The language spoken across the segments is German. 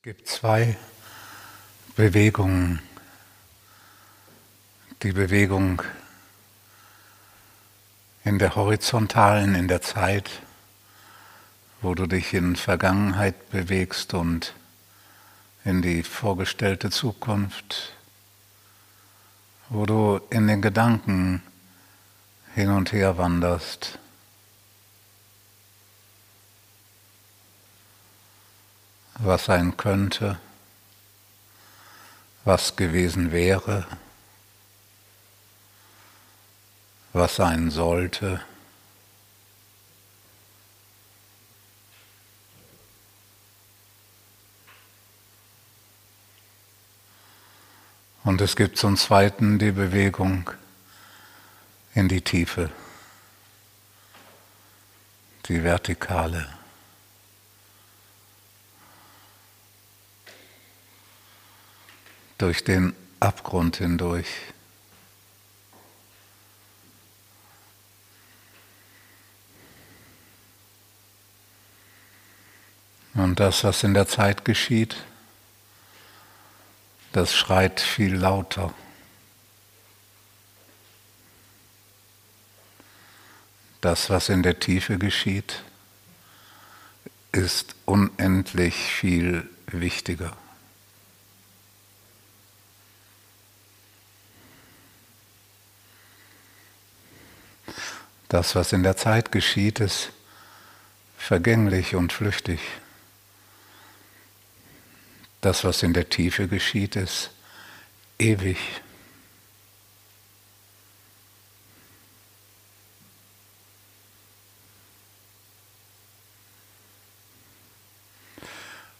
Es gibt zwei Bewegungen. Die Bewegung in der horizontalen, in der Zeit, wo du dich in Vergangenheit bewegst und in die vorgestellte Zukunft, wo du in den Gedanken hin und her wanderst. Was sein könnte, was gewesen wäre, was sein sollte. Und es gibt zum Zweiten die Bewegung in die Tiefe, die Vertikale. Durch den Abgrund hindurch. Und das, was in der Zeit geschieht, das schreit viel lauter. Das, was in der Tiefe geschieht, ist unendlich viel wichtiger. Das, was in der Zeit geschieht, ist vergänglich und flüchtig. Das, was in der Tiefe geschieht, ist ewig.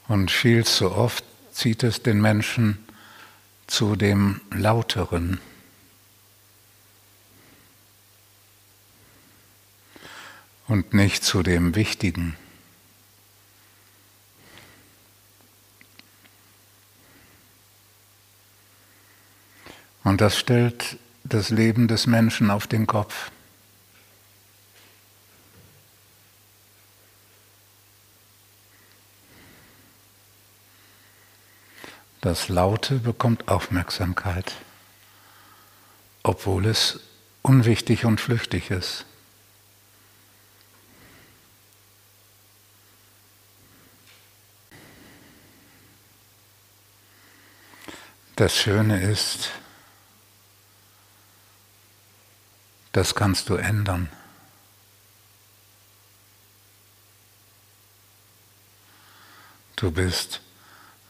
Und viel zu oft zieht es den Menschen zu dem Lauteren. Und nicht zu dem Wichtigen. Und das stellt das Leben des Menschen auf den Kopf. Das Laute bekommt Aufmerksamkeit, obwohl es unwichtig und flüchtig ist. Das Schöne ist, das kannst du ändern. Du bist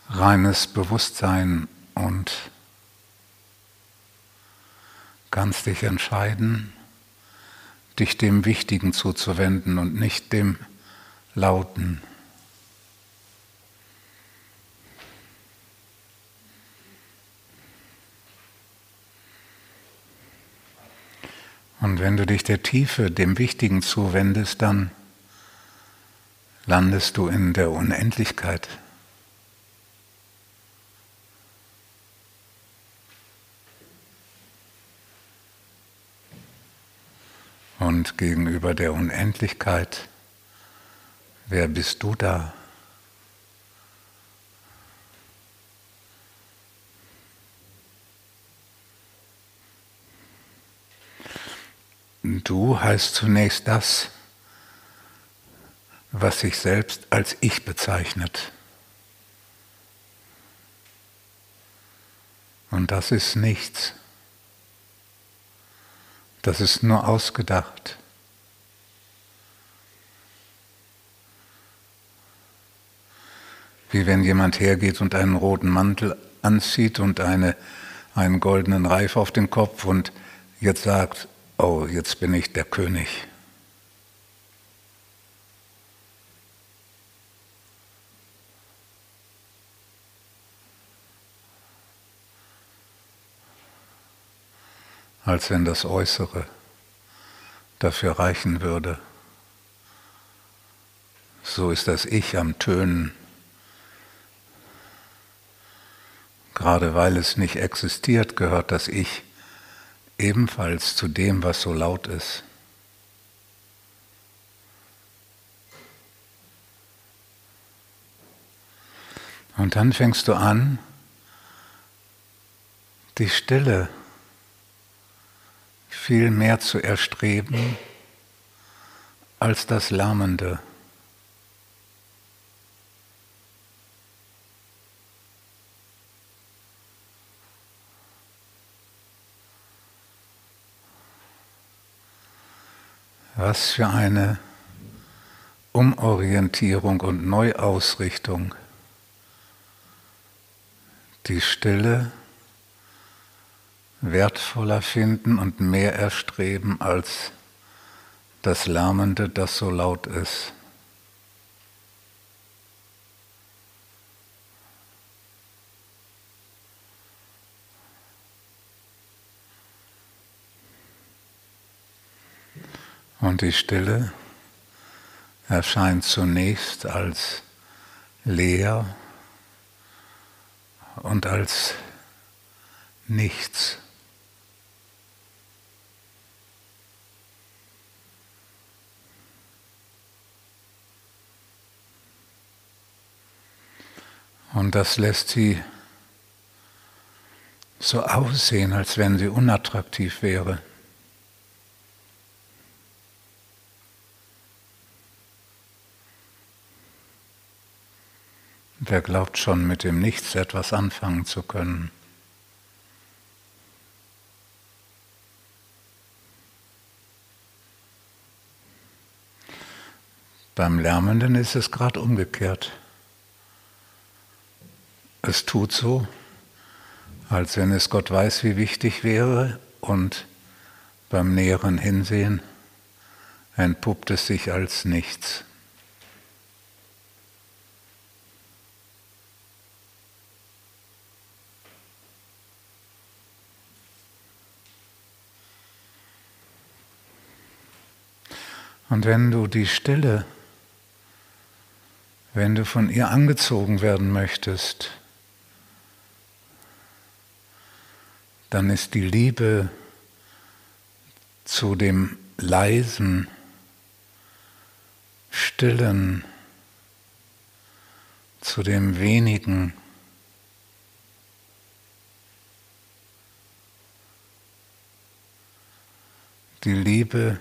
reines Bewusstsein und kannst dich entscheiden, dich dem Wichtigen zuzuwenden und nicht dem Lauten. Und wenn du dich der Tiefe, dem Wichtigen zuwendest, dann landest du in der Unendlichkeit. Und gegenüber der Unendlichkeit, wer bist du da? Du heißt zunächst das, was sich selbst als Ich bezeichnet. Und das ist nichts. Das ist nur ausgedacht. Wie wenn jemand hergeht und einen roten Mantel anzieht und eine, einen goldenen Reif auf den Kopf und jetzt sagt, oh, jetzt bin ich der König. Als wenn das Äußere dafür reichen würde. So ist das Ich am Tönen. Gerade weil es nicht existiert, gehört das Ich ebenfalls zu dem, was so laut ist. Und dann fängst du an, die Stille viel mehr zu erstreben als das Lärmende. Was für eine Umorientierung und Neuausrichtung. Die Stille wertvoller finden und mehr erstreben als das Lärmende, das so laut ist. Und die Stille erscheint zunächst als leer und als nichts. Und das lässt sie so aussehen, als wenn sie unattraktiv wäre. Wer glaubt schon mit dem Nichts etwas anfangen zu können? Beim Lärmenden ist es gerade umgekehrt. Es tut so, als wenn es Gott weiß, wie wichtig wäre, und beim näheren Hinsehen entpuppt es sich als nichts. Und wenn du die Stille, wenn du von ihr angezogen werden möchtest, dann ist die Liebe zu dem leisen, stillen, zu dem wenigen, die Liebe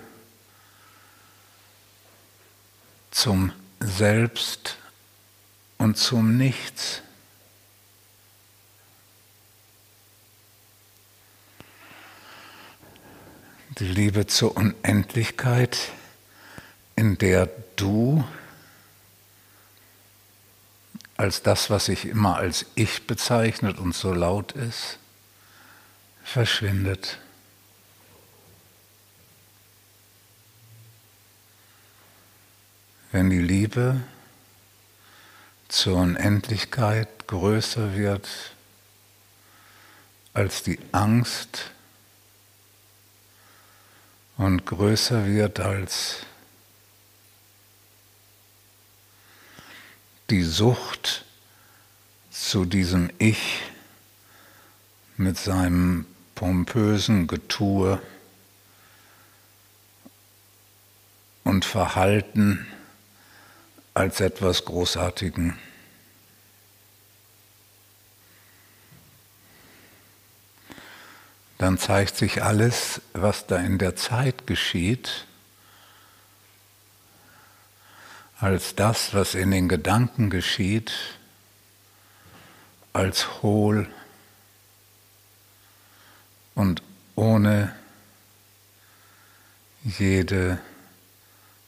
zum Selbst und zum Nichts. Die Liebe zur Unendlichkeit, in der du als das, was sich immer als Ich bezeichnet und so laut ist, verschwindet. Wenn die Liebe zur Unendlichkeit größer wird als die Angst und größer wird als die Sucht zu diesem Ich mit seinem pompösen Getue und Verhalten, als etwas Großartigen. Dann zeigt sich alles, was da in der Zeit geschieht, als das, was in den Gedanken geschieht, als hohl und ohne jede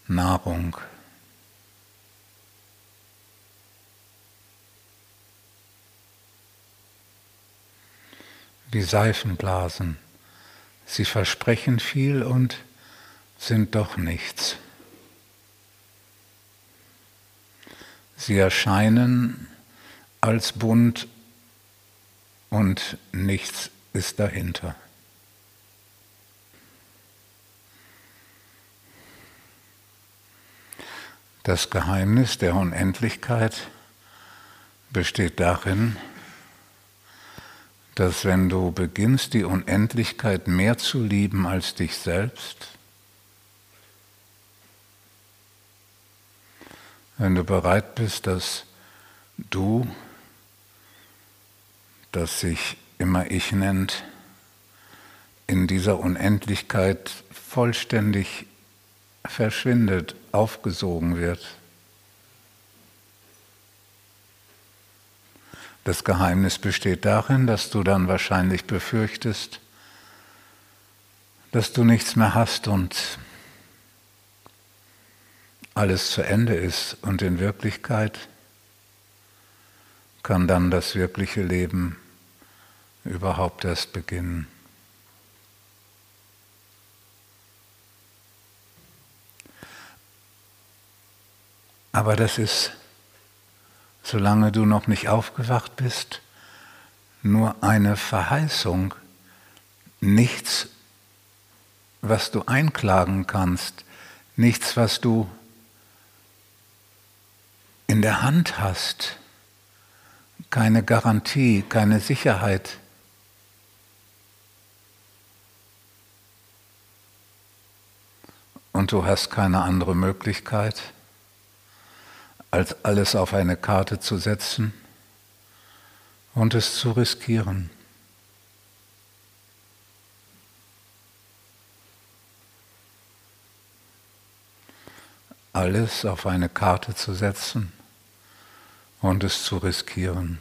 Nahrung. Wie Seifenblasen. Sie versprechen viel und sind doch nichts. Sie erscheinen als bunt und nichts ist dahinter. Das Geheimnis der Unendlichkeit besteht darin, dass wenn du beginnst, die Unendlichkeit mehr zu lieben als dich selbst, wenn du bereit bist, dass du das sich immer Ich nennt, in dieser Unendlichkeit vollständig verschwindet, aufgesogen wird. Das Geheimnis besteht darin, dass du dann wahrscheinlich befürchtest, dass du nichts mehr hast und alles zu Ende ist und in Wirklichkeit kann dann das wirkliche Leben überhaupt erst beginnen. Aber das ist, solange du noch nicht aufgewacht bist, nur eine Verheißung, nichts, was du einklagen kannst, nichts, was du in der Hand hast, keine Garantie, keine Sicherheit. Und du hast keine andere Möglichkeit als alles auf eine Karte zu setzen und es zu riskieren. Alles auf eine Karte zu setzen und es zu riskieren.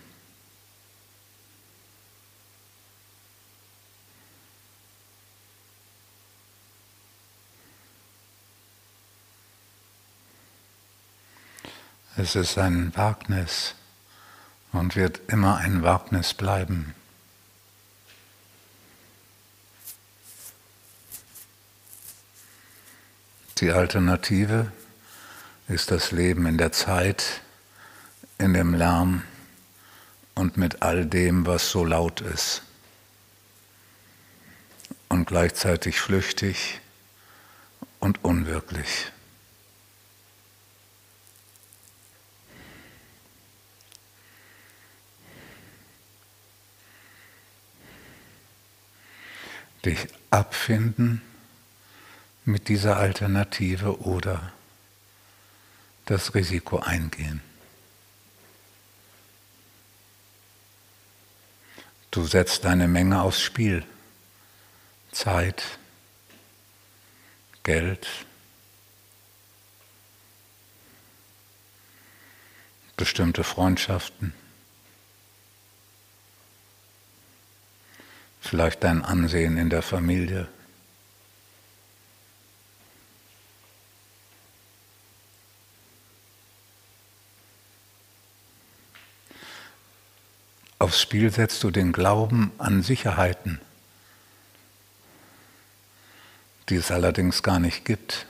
Es ist ein Wagnis und wird immer ein Wagnis bleiben. Die Alternative ist das Leben in der Zeit, in dem Lärm und mit all dem, was so laut ist und gleichzeitig flüchtig und unwirklich. Dich abfinden mit dieser Alternative oder das Risiko eingehen. Du setzt deine Menge aufs Spiel. Zeit, Geld, bestimmte Freundschaften. Vielleicht dein Ansehen in der Familie. Aufs Spiel setzt du den Glauben an Sicherheiten, die es allerdings gar nicht gibt.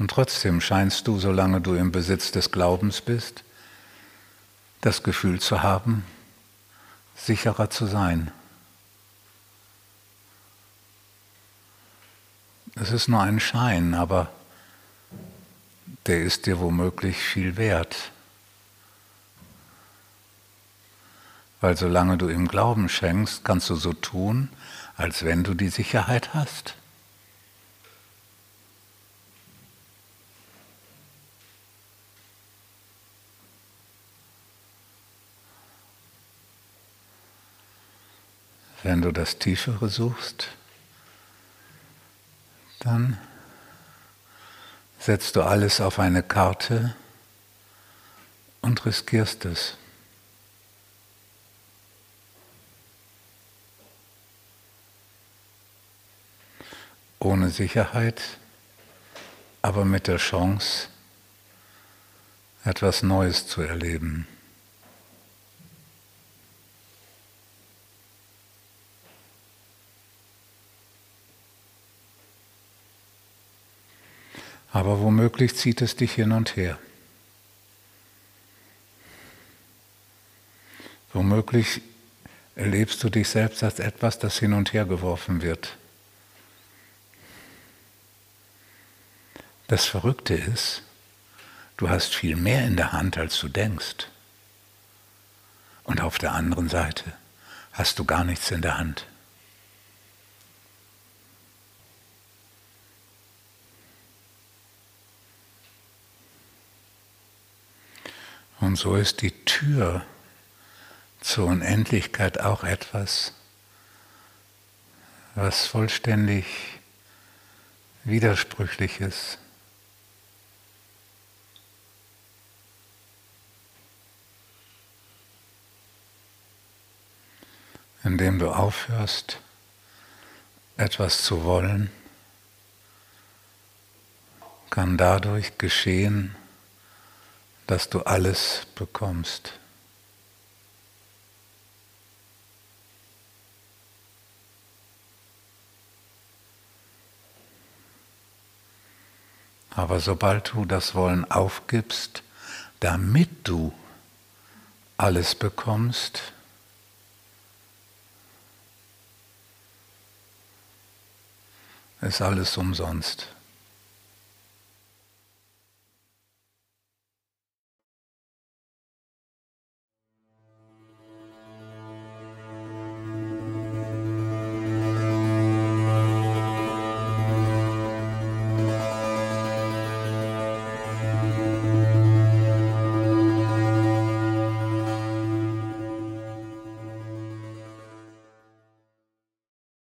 Und trotzdem scheinst du, solange du im Besitz des Glaubens bist, das Gefühl zu haben, sicherer zu sein. Es ist nur ein Schein, aber der ist dir womöglich viel wert. Weil solange du ihm Glauben schenkst, kannst du so tun, als wenn du die Sicherheit hast. Wenn du das Tiefere suchst, dann setzt du alles auf eine Karte und riskierst es. Ohne Sicherheit, aber mit der Chance, etwas Neues zu erleben. Aber womöglich zieht es dich hin und her. Womöglich erlebst du dich selbst als etwas, das hin und her geworfen wird. Das Verrückte ist, du hast viel mehr in der Hand, als du denkst. Und auf der anderen Seite hast du gar nichts in der Hand. Und so ist die Tür zur Unendlichkeit auch etwas, was vollständig widersprüchlich ist. Indem du aufhörst, etwas zu wollen, kann dadurch geschehen, dass du alles bekommst. Aber sobald du das Wollen aufgibst, damit du alles bekommst, ist alles umsonst.